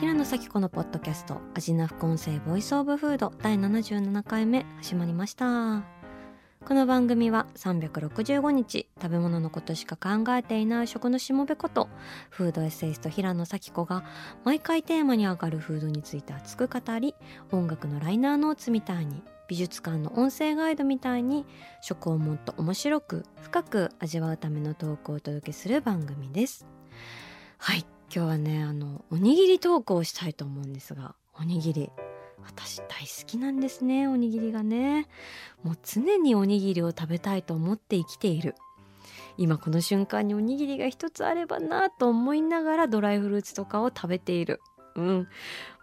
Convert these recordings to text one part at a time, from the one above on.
平野紗季子のポッドキャスト味な副音声 Voice of Food 第77回目始まりました。この番組は365日食べ物のことしか考えていない食のしもべことフードエッセイスト平野紗季子が毎回テーマに上がるフードについて熱く語り音楽のライナーノーツみたいに美術館の音声ガイドみたいに食をもっと面白く深く味わうためのトークをお届けする番組です。はい。今日はねあのおにぎり投稿したいと思うんですがおにぎり。私大好きなんですねおにぎりがね。もう常におにぎりを食べたいと思って生きている。今この瞬間におにぎりが一つあればなと思いながらドライフルーツとかを食べている。うん。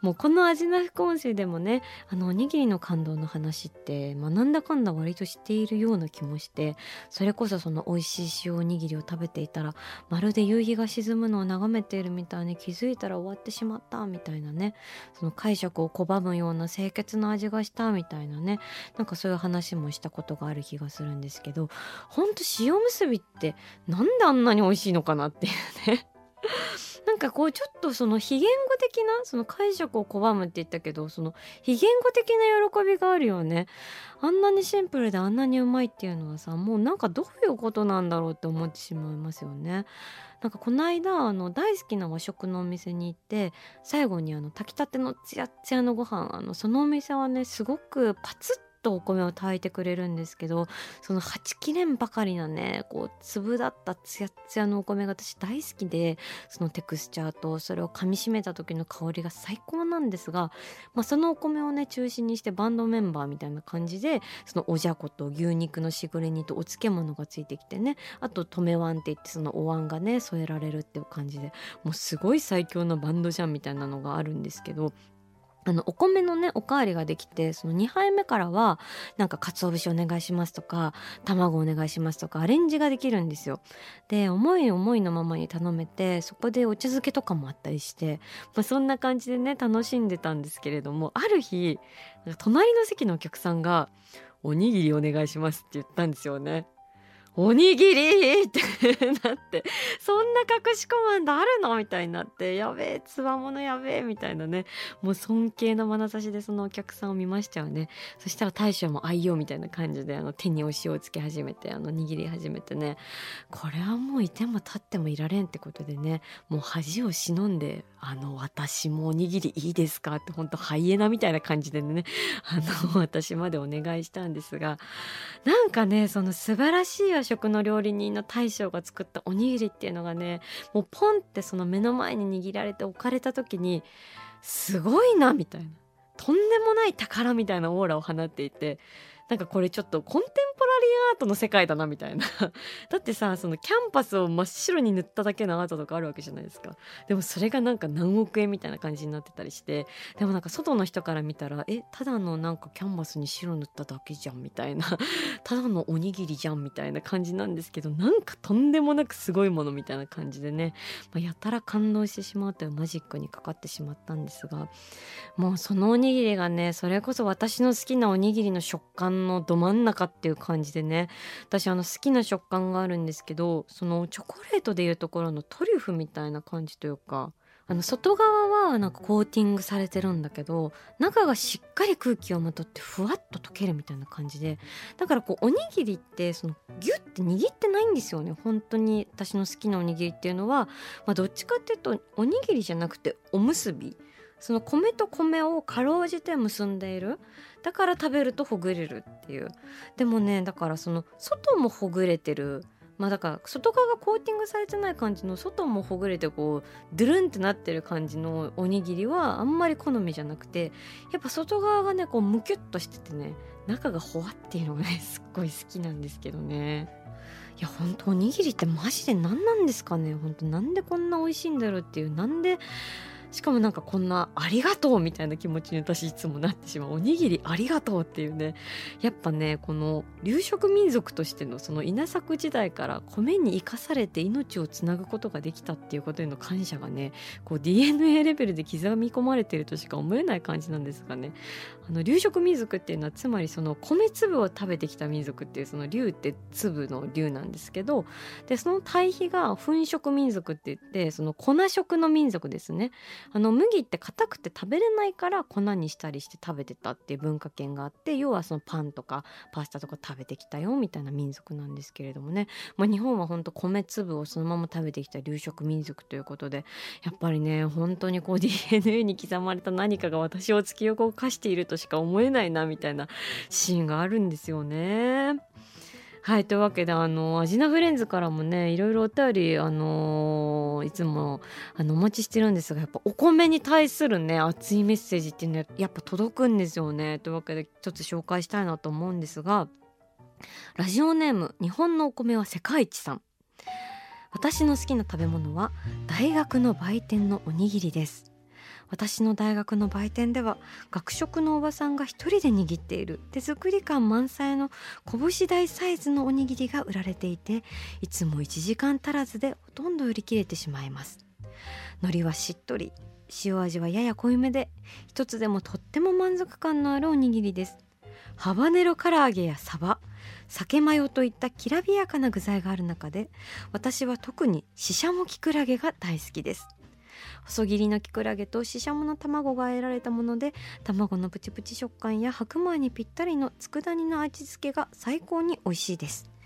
もうこの味な副音声でもねあのおにぎりの感動の話って、まあ、なんだかんだ割と知っているような気もしてそれこそその美味しい塩おにぎりを食べていたらまるで夕日が沈むのを眺めているみたいに気づいたら終わってしまったみたいなねその解釈を拒むような清潔な味がしたみたいなねなんかそういう話もしたことがある気がするんですけどほんと塩むすびってなんであんなに美味しいのかなっていうね。なんかこうちょっとその非言語的なその解釈を拒むって言ったけどその非言語的な喜びがあるよね。あんなにシンプルであんなにうまいっていうのはさもうなんかどういうことなんだろうって思ってしまいますよね。なんかこの間あの大好きな和食のお店に行って最後にあの炊きたてのツヤツヤのご飯あのそのお店はねすごくパツッとお米を炊いてくれるんですけどそのはちきれんばかりなねこう粒だったツヤツヤのお米が私大好きでそのテクスチャーとそれを噛みしめた時の香りが最高なんですが、まあ、そのお米をね中心にしてバンドメンバーみたいな感じでそのおじゃこと牛肉のしぐれ煮とお漬物がついてきてねあと止めわんって言ってそのお椀がね添えられるっていう感じでもうすごい最強のバンドじゃんみたいなのがあるんですけどあのお米のねおかわりができてその2杯目からはなんか鰹節お願いしますとか卵お願いしますとかアレンジができるんですよ。で思い思いのままに頼めてそこでお茶漬けとかもあったりして、まあ、そんな感じでね楽しんでたんですけれどもある日隣の席のお客さんが「おにぎりお願いします」って言ったんですよね。おにぎりってなってそんな隠しコマンドあるの？みたいになってやべえつわものやべえみたいなね。もう尊敬の眼差しでそのお客さんを見ましたよね。そしたら大将も愛用みたいな感じであの手にお塩をつけ始めてあの握り始めてね。これはもういても立ってもいられんってことでね。もう恥を忍んであの私もおにぎりいいですか？ってほんとハイエナみたいな感じでね あの私までお願いしたんですがなんかねその素晴らしい和食の料理人の大将が作ったおにぎりっていうのがねもうポンってその目の前に握られて置かれた時にすごいなみたいなとんでもない宝みたいなオーラを放っていてなんかこれちょっとコンテンポラリーアートの世界だなみたいな。だってさそのキャンパスを真っ白に塗っただけのアートとかあるわけじゃないですか。でもそれがなんか何億円みたいな感じになってたりして。でもなんか外の人から見たらえただのなんかキャンバスに白塗っただけじゃんみたいな。ただのおにぎりじゃんみたいな感じなんですけどなんかとんでもなくすごいものみたいな感じでね、まあ、やたら感動してしまうというマジックにかかってしまったんですが。もうそのおにぎりがねそれこそ私の好きなおにぎりの食感のど真ん中っていう感感じでね。私あの好きな食感があるんですけどそのチョコレートでいうところのトリュフみたいな感じというかあの外側はなんかコーティングされてるんだけど中がしっかり空気をまとってふわっと溶けるみたいな感じでだからこうおにぎりってそのギュッて握ってないんですよね。本当に私の好きなおにぎりっていうのは、まあ、どっちかっていうとおにぎりじゃなくておむすび。その米と米をかろうじて結んでいる。だから食べるとほぐれるっていう。でもねだからその外もほぐれてる。まあだから外側がコーティングされてない感じの外もほぐれてこうドゥルンってなってる感じのおにぎりはあんまり好みじゃなくてやっぱ外側がねこうムキュッとしててね中がほわっていうのがねすっごい好きなんですけどね。いや本当おにぎりってマジで何なんですかね。本当なんでこんな美味しいんだろうっていう。なんでしかもなんかこんなありがとうみたいな気持ちに私いつもなってしまう。おにぎりありがとうっていうね。やっぱねこの流食民族としてのその稲作時代から米に生かされて命をつなぐことができたっていうことへの感謝がねこう DNA レベルで刻み込まれてるとしか思えない感じなんですがね。あの流食民族っていうのはつまりその米粒を食べてきた民族っていうその竜って粒の竜なんですけどでその対比が粉食民族って言ってその粉食の民族ですね。あの麦って硬くて食べれないから粉にしたりして食べてたっていう文化圏があって要はそのパンとかパスタとか食べてきたよみたいな民族なんですけれどもね、まあ、日本は本当米粒をそのまま食べてきた流食民族ということでやっぱりね本当にこう DNA に刻まれた何かが私を突き動かしているとしか思えないなみたいなシーンがあるんですよね。はいというわけであのアジナフレンズからもねいろいろお便りあのいつもあのお待ちしてるんですがやっぱお米に対するね熱いメッセージっていうのはやっぱ届くんですよね。というわけでちょっと紹介したいなと思うんですがラジオネーム日本のお米は世界一さん。私の好きな食べ物は大学の売店のおにぎりです。私の大学の売店では学食のおばさんが一人で握っている。手作り感満載の拳大サイズのおにぎりが売られていていつも1時間足らずでほとんど売り切れてしまいます。海苔はしっとり塩味はやや濃いめで一つでもとっても満足感のあるおにぎりです。ハバネロ唐揚げやサバ酒マヨといったきらびやかな具材がある中で私は特にししゃもきくらげが大好きです。細切りのきくらげとししゃもの卵が得られたもので卵のプチプチ食感や白米にぴったりの佃煮の味付けが最高に美味しいです。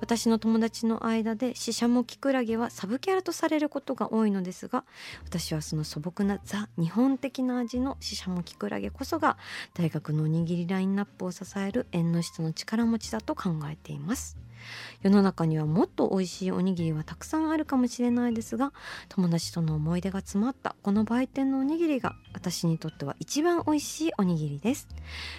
私の友達の間でししゃもきくらげはサブキャラとされることが多いのですが私はその素朴なザ日本的な味のししゃもきくらげこそが大学のおにぎりラインナップを支える縁の下の力持ちだと考えています。世の中にはもっと美味しいおにぎりはたくさんあるかもしれないですが友達との思い出が詰まったこの売店のおにぎりが私にとっては一番美味しいおにぎりです。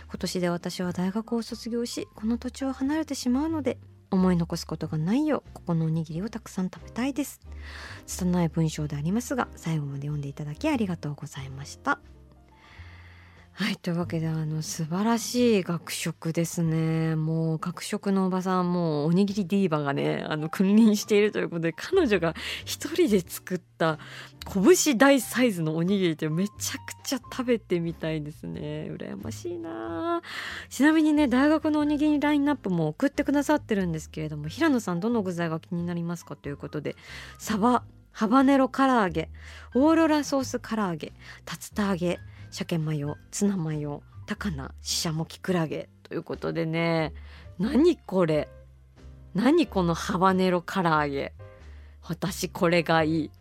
今年で私は大学を卒業しこの土地を離れてしまうので思い残すことがないようここのおにぎりをたくさん食べたいです。拙い文章でありますが最後まで読んでいただきありがとうございました。はいというわけであの素晴らしい学食ですね。もう学食のおばさんもうおにぎりディーバがねあの君臨しているということで彼女が一人で作った拳大サイズのおにぎりってめちゃくちゃ食べてみたいですね。羨ましいな。ちなみにね大学のおにぎりラインナップも送ってくださってるんですけれども平野さんどの具材が気になりますかということでサバハバネロ唐揚げオーロラソース唐揚げ竜田揚げ鮭マヨツナマヨ高菜ししゃもきくらげということでね。何これ？何このハバネロ唐揚げ？私これがいい。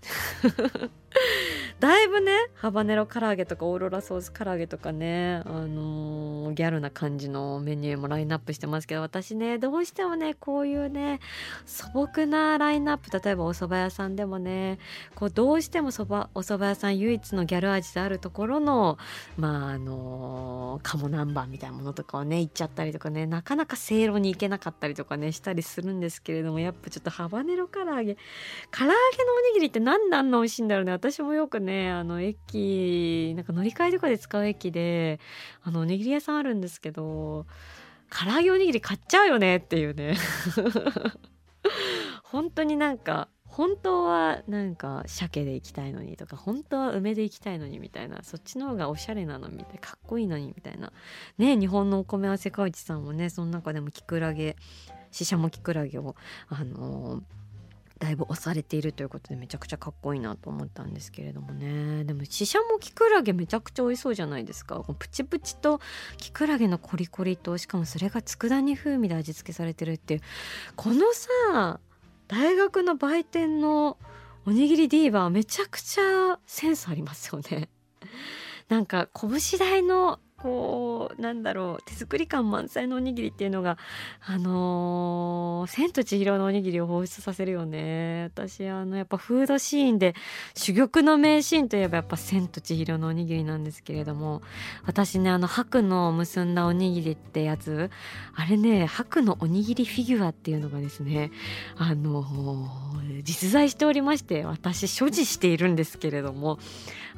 だいぶねハバネロ唐揚げとかオーロラソース唐揚げとかねあのー、ギャルな感じのメニューもラインナップしてますけど私ねどうしてもねこういうね素朴なラインナップ例えばお蕎麦屋さんでもねこうどうしてもそばお蕎麦屋さん唯一のギャル味であるところのまああのー、鴨南蛮みたいなものとかをね行っちゃったりとかねなかなか正論に行けなかったりとかねしたりするんですけれどもやっぱちょっとハバネロ唐揚げ唐揚げのおにぎりって何であんな美味しいんだろうね。私もよくねねあの駅なんか乗り換えとかで使う駅であのおにぎり屋さんあるんですけど唐揚げおにぎり買っちゃうよねっていうね。本当になんか本当はなんか鮭で行きたいのにとか本当は梅で行きたいのにみたいなそっちの方がおしゃれなのみたいかっこいいのにみたいな。ね日本のお米は世界一さんもねその中でもきくらげししゃもきくらげをあのーだいぶ押されているということでめちゃくちゃかっこいいなと思ったんですけれどもね。でもししゃもきくらげめちゃくちゃ美味しそうじゃないですか。プチプチときくらげのコリコリとしかもそれが佃煮風味で味付けされてるっていうこのさ大学の売店のおにぎりディーバーめちゃくちゃセンスありますよね。なんか拳大のこうなんだろう手作り感満載のおにぎりっていうのがあのー「千と千尋のおにぎり」を放出させるよね。私あのやっぱフードシーンで珠玉の名シーンといえばやっぱ「千と千尋のおにぎり」なんですけれども私ねあの白の結んだおにぎりってやつあれね白のおにぎりフィギュアっていうのがですねあのー、実在しておりまして私所持しているんですけれども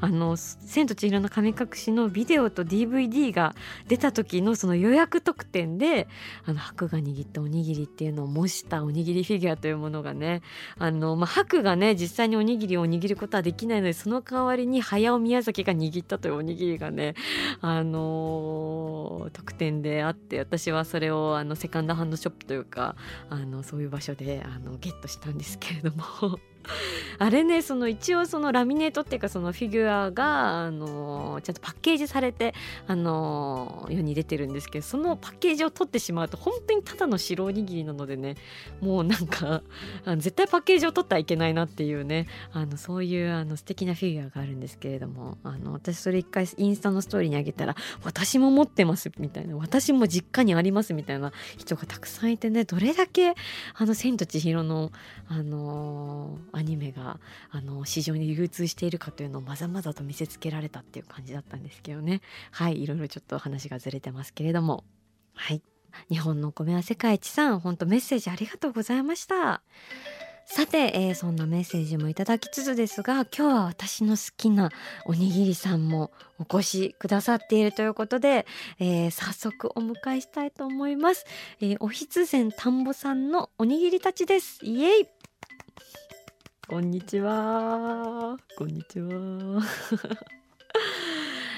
あの「千と千尋の神隠し」のビデオと DVD d が出た時のその予約特典であの白が握ったおにぎりっていうのを模したおにぎりフィギュアというものがねあの、まあ、白がね実際におにぎりを握ることはできないのでその代わりに早尾宮崎が握ったというおにぎりがねあの特典であって私はそれをあのセカンドハンドショップというかあのそういう場所であのゲットしたんですけれども。あれねその一応そのラミネートっていうかそのフィギュアがあのちゃんとパッケージされてあの世に出てるんですけどそのパッケージを取ってしまうと本当にただの白おにぎりなのでねもうなんか絶対パッケージを取ってはいけないなっていうねあのそういうあの素敵なフィギュアがあるんですけれどもあの私それ一回インスタのストーリーにあげたら私も持ってますみたいな私も実家にありますみたいな人がたくさんいてねどれだけあの「千と千尋の」あのアニメがあの市場に流通しているかというのをまざまざと見せつけられたっていう感じだったんですけどね。はいいろいろちょっと話がずれてますけれども。はい。日本のお米は世界一さん本当メッセージありがとうございました。さて、えー、そんなメッセージもいただきつつですが今日は私の好きなおにぎりさんもお越しくださっているということで、えー、早速お迎えしたいと思います、えー、おひつぜん田んぼさんのおにぎりたちです。イエイ。こんにちは。こんにちは。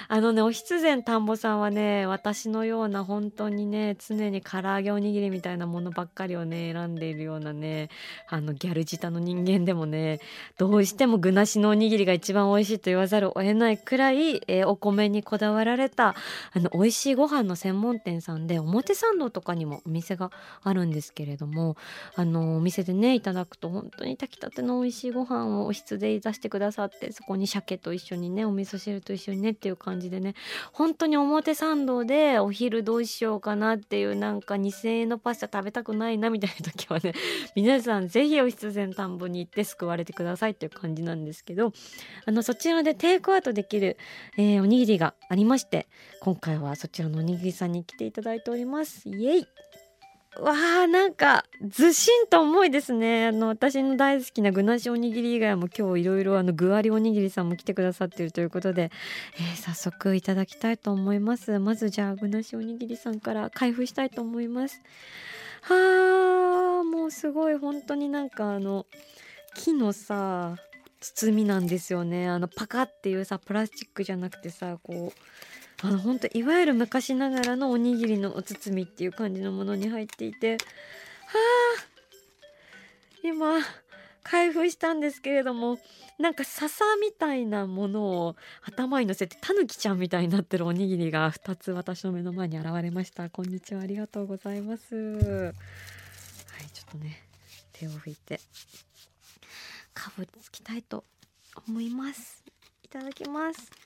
あのねおひつぜん田んぼさんはね私のような本当にね常に唐揚げおにぎりみたいなものばっかりをね選んでいるようなねあのギャル舌の人間でもねどうしても具なしのおにぎりが一番美味しいと言わざるを得ないくらい、えー、お米にこだわられたあの美味しいご飯の専門店さんで表参道とかにもお店があるんですけれどもあのお店でねいただくと本当に炊きたての美味しいご飯をお室で出してくださってそこに鮭と一緒にねお味噌汁と一緒にねっていう感じじでね本当に表参道でお昼どうしようかなっていうなんか2,000円のパスタ食べたくないなみたいな時はね 皆さん是非お必然田んぼに行って救われてくださいっていう感じなんですけどあのそちらでテイクアウトできる、えー、おにぎりがありまして今回はそちらのおにぎりさんに来ていただいております。イエイわあなんかずしんと重いですね。あの私の大好きな具なしおにぎり以外も今日いろいろあの具ありおにぎりさんも来てくださっているということで、えー、早速いただきたいと思います。まずじゃあ具なしおにぎりさんから開封したいと思います。はあもうすごい本当になんかあの木のさ包みなんですよね。あのパカっていうさプラスチックじゃなくてさこうあの本当いわゆる昔ながらのおにぎりのお包みっていう感じのものに入っていてはあ今開封したんですけれどもなんか笹みたいなものを頭に乗せてタヌキちゃんみたいになってるおにぎりが2つ私の目の前に現れました。こんにちは。ありがとうございます。はいちょっとね手を拭いてかぶりつきたいと思います。いただきます。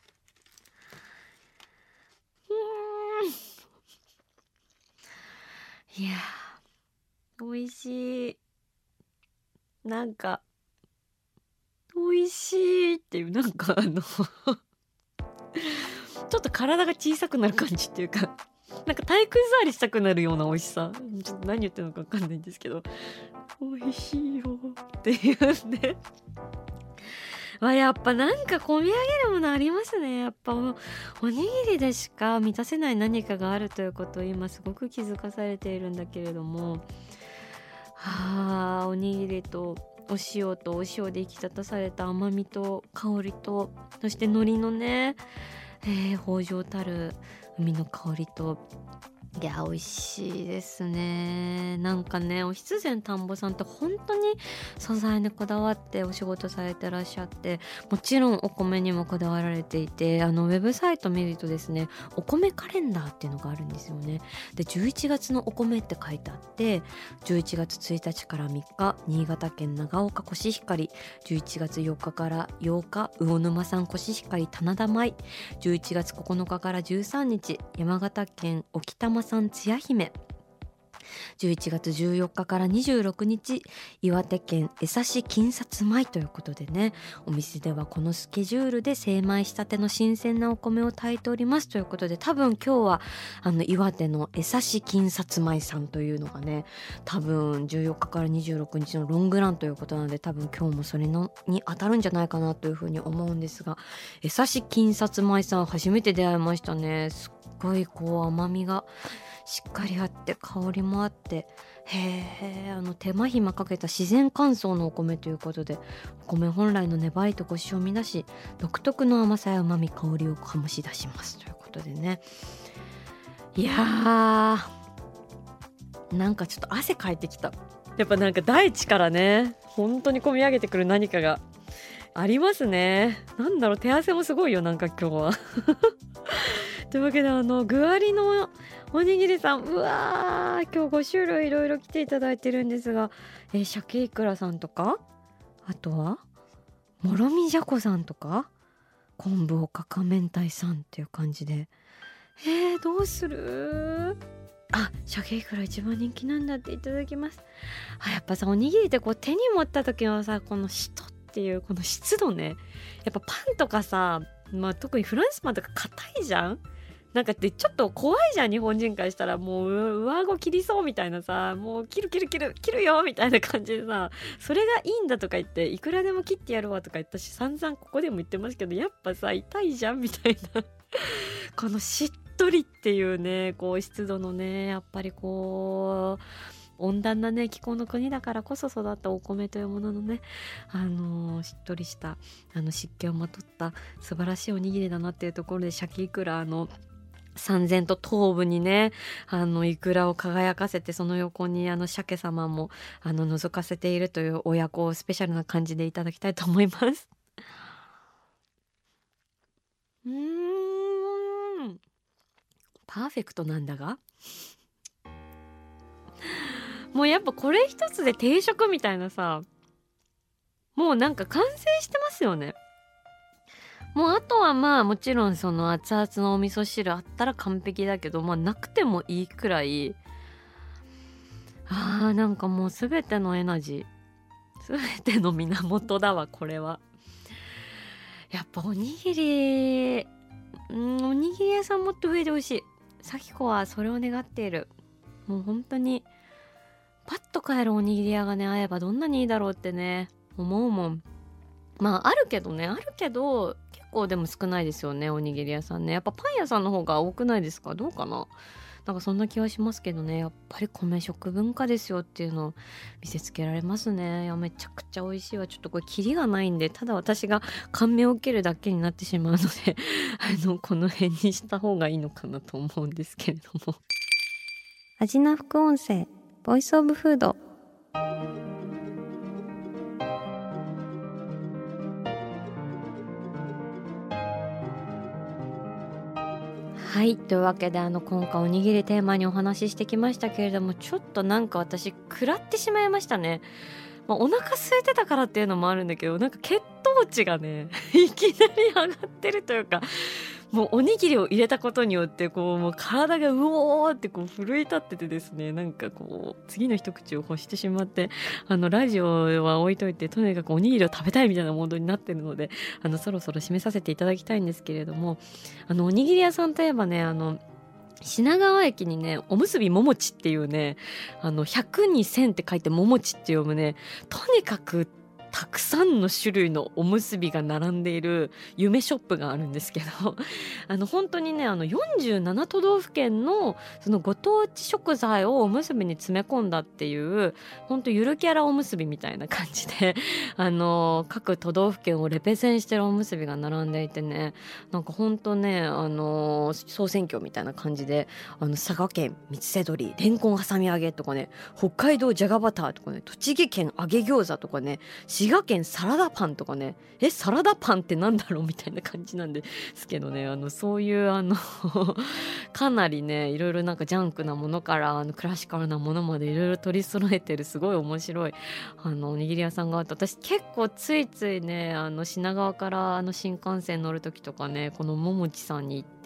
いや美味しい。なんか美味しいっていうなんかあのちょっと体が小さくなる感じっていうかなんか体育座りしたくなるような美味しさ。ちょっと何言ってるのか分かんないんですけど美味しいよっていうね。わやっぱなんか込み上げるものありますね。やっぱおにぎりでしか満たせない何かがあるということを今すごく気づかされているんだけれども。はあおにぎりとお塩とお塩で引き立たされた甘みと香りとそして海苔のね、えー、豊穣たる海の香りといや美味しいですね。なんかねお羊膳田んぼさんって本当に素材にこだわってお仕事されてらっしゃってもちろんお米にもこだわられていてあのウェブサイト見るとですねお米カレンダーっていうのがあるんですよね。で11月のお米って書いてあって11月1日から3日新潟県長岡コシヒカリ11月4日から8日魚沼産コシヒカリ棚田米11月9日から13日山形県沖玉さん千夜姫11月14日から26日岩手県江差金札米ということでねお店ではこのスケジュールで精米したての新鮮なお米を炊いておりますということで多分今日はあの岩手の江差金札米さんというのがね多分14日から26日のロングランということなので多分今日もそれのに当たるんじゃないかなというふうに思うんですが江差金札米さん初めて出会いましたね。すっごいこう甘みがしっかりあって香りもあってへえあの手間暇かけた自然乾燥のお米ということでお米本来の粘りとコシを乱し独特の甘さや旨み香りを醸し出します。ということでね。いやーなんかちょっと汗かいてきた。やっぱなんか大地からね本当に込み上げてくる何かがありますね。なんだろう手汗もすごいよなんか今日は。というわけであの具ありのおにぎりさんうわー今日5種類いろいろ来ていただいてるんですが、えー、鮭いくらさんとか？あとは？もろみじゃこさんとか？昆布おかか明太さんっていう感じで。えー、どうする？あ鮭いくら一番人気なんだっていただきます。あやっぱさおにぎりってこう手に持った時はさこのしとっていうこの湿度ね。やっぱパンとかさまあ特にフランスパンとか硬いじゃん？なんかってちょっと怖いじゃん日本人からしたら。もう上顎切りそうみたいなさ。もう切る切る切る切るよみたいな感じでさ。それがいいんだとか言っていくらでも切ってやるわとか言ったし散々ここでも言ってますけどやっぱさ痛いじゃんみたいな。このしっとりっていうねこう湿度のねやっぱりこう温暖なね気候の国だからこそ育ったお米というもののねあのー、しっとりしたあの湿気をまとった素晴らしいおにぎりだなっていうところでシャキイクラの三千と頭部にね、あの、イクラを輝かせて、その横にあの、鮭様も、あの、覗かせているという親子スペシャルな感じでいただきたいと思います。うーん。パーフェクトなんだがもうやっぱこれ一つで定食みたいなさ、もうなんか完成してますよね。もうあとはまあもちろんその熱々のお味噌汁あったら完璧だけどまあなくてもいいくらい。あーなんかもう全てのエナジー全ての源だわこれは。やっぱおにぎりうんおにぎり屋さんもっと増えてほしい。咲子はそれを願っている。もう本当にパッと買えるおにぎり屋がね会えばどんなにいいだろうってね思うもん。まああるけどねあるけど構でも少ないですよねおにぎり屋さんね。やっぱパン屋さんの方が多くないですか？どうかな？なんかそんな気はしますけどね。やっぱり米食文化ですよっていうのを見せつけられますね。いやめちゃくちゃ美味しいわ。ちょっとこれキリがないんでただ私が感銘を受けるだけになってしまうので あのこの辺にした方がいいのかなと思うんですけれども。味な副音声ボイスオブフードはいというわけであの今回おにぎりテーマにお話ししてきましたけれどもちょっとなんか私食らってしまいましたね。まあ、お腹空いてたからっていうのもあるんだけどなんか血糖値がね いきなり上がってるというかもうおにぎりを入れたことによってこうもう体がうおーってこう奮い立っててですねなんかこう次の一口を欲してしまってあのラジオは置いといてとにかくおにぎりを食べたいみたいなモードになってるのであのそろそろ締めさせていただきたいんですけれどもあのおにぎり屋さんといえばねあの品川駅にね、おむすびももちっていうね、あの、100に1000って書いてももちって読むね、とにかくたくさんの種類のおむすびが並んでいる夢ショップがあるんですけど あの本当にねあの47都道府県のそのご当地食材をおむすびに詰め込んだっていう本当ゆるキャラおむすびみたいな感じで あの各都道府県をレペゼンしてるおむすびが並んでいてねなんか本当ねあの総選挙みたいな感じであの佐賀県三瀬鶏れんこん挟み揚げとかね北海道じゃがバターとかね栃木県揚げ餃子とかね滋賀県サラダパンとかね。えサラダパンってなんだろうみたいな感じなんですけどね。あのそういうあの かなりねいろいろなんかジャンクなものからあのクラシカルなものまでいろいろ取り揃えてるすごい面白いあのおにぎり屋さんがあって私結構ついついねあの品川からあの新幹線乗る時とかねこのももちさんに行って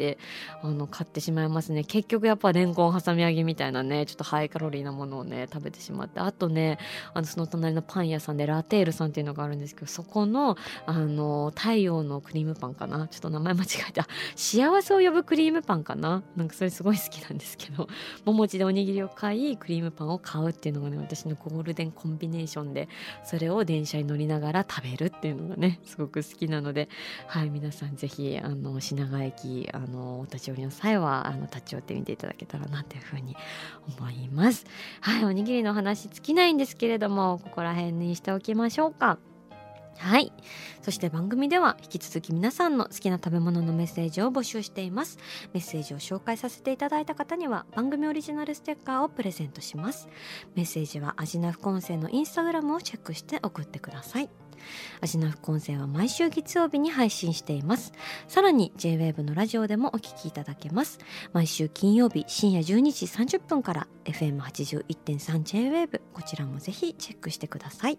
あの買ってしまいますね。結局やっぱレンコン挟み揚げみたいなねちょっとハイカロリーなものをね食べてしまって。あとねあのその隣のパン屋さんでラテールさんっていうのがあるんですけどそこのあの太陽のクリームパンかな。ちょっと名前間違えた。幸せを呼ぶクリームパンかな。なんかそれすごい好きなんですけど。ももちでおにぎりを買いクリームパンを買うっていうのがね私のゴールデンコンビネーションでそれを電車に乗りながら食べるっていうのがねすごく好きなので。はい皆さんぜひあの品川駅あののお立ち寄りの際はあの立ち寄ってみていただけたらなというふうに思います。はいおにぎりの話尽きないんですけれどもここら辺にしておきましょうか。はい。そして番組では引き続き皆さんの好きな食べ物のメッセージを募集しています。メッセージを紹介させていただいた方には番組オリジナルステッカーをプレゼントします。メッセージはアジナフコンセのインスタグラムをチェックして送ってください。アジナフコンセは毎週月曜日に配信しています。さらに JWAVE のラジオでもお聞きいただけます。毎週金曜日深夜12時30分から FM81.3JWAVE こちらもぜひチェックしてください。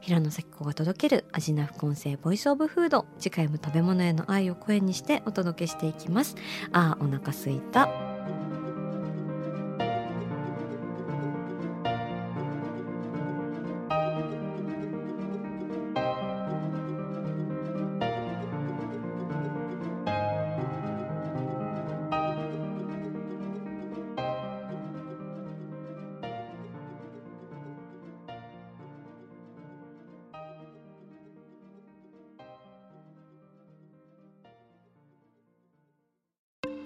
平野咲子が届けるアジナフコンセボイスオブフード。次回も食べ物への愛を声にしてお届けしていきます。あーお腹すいた。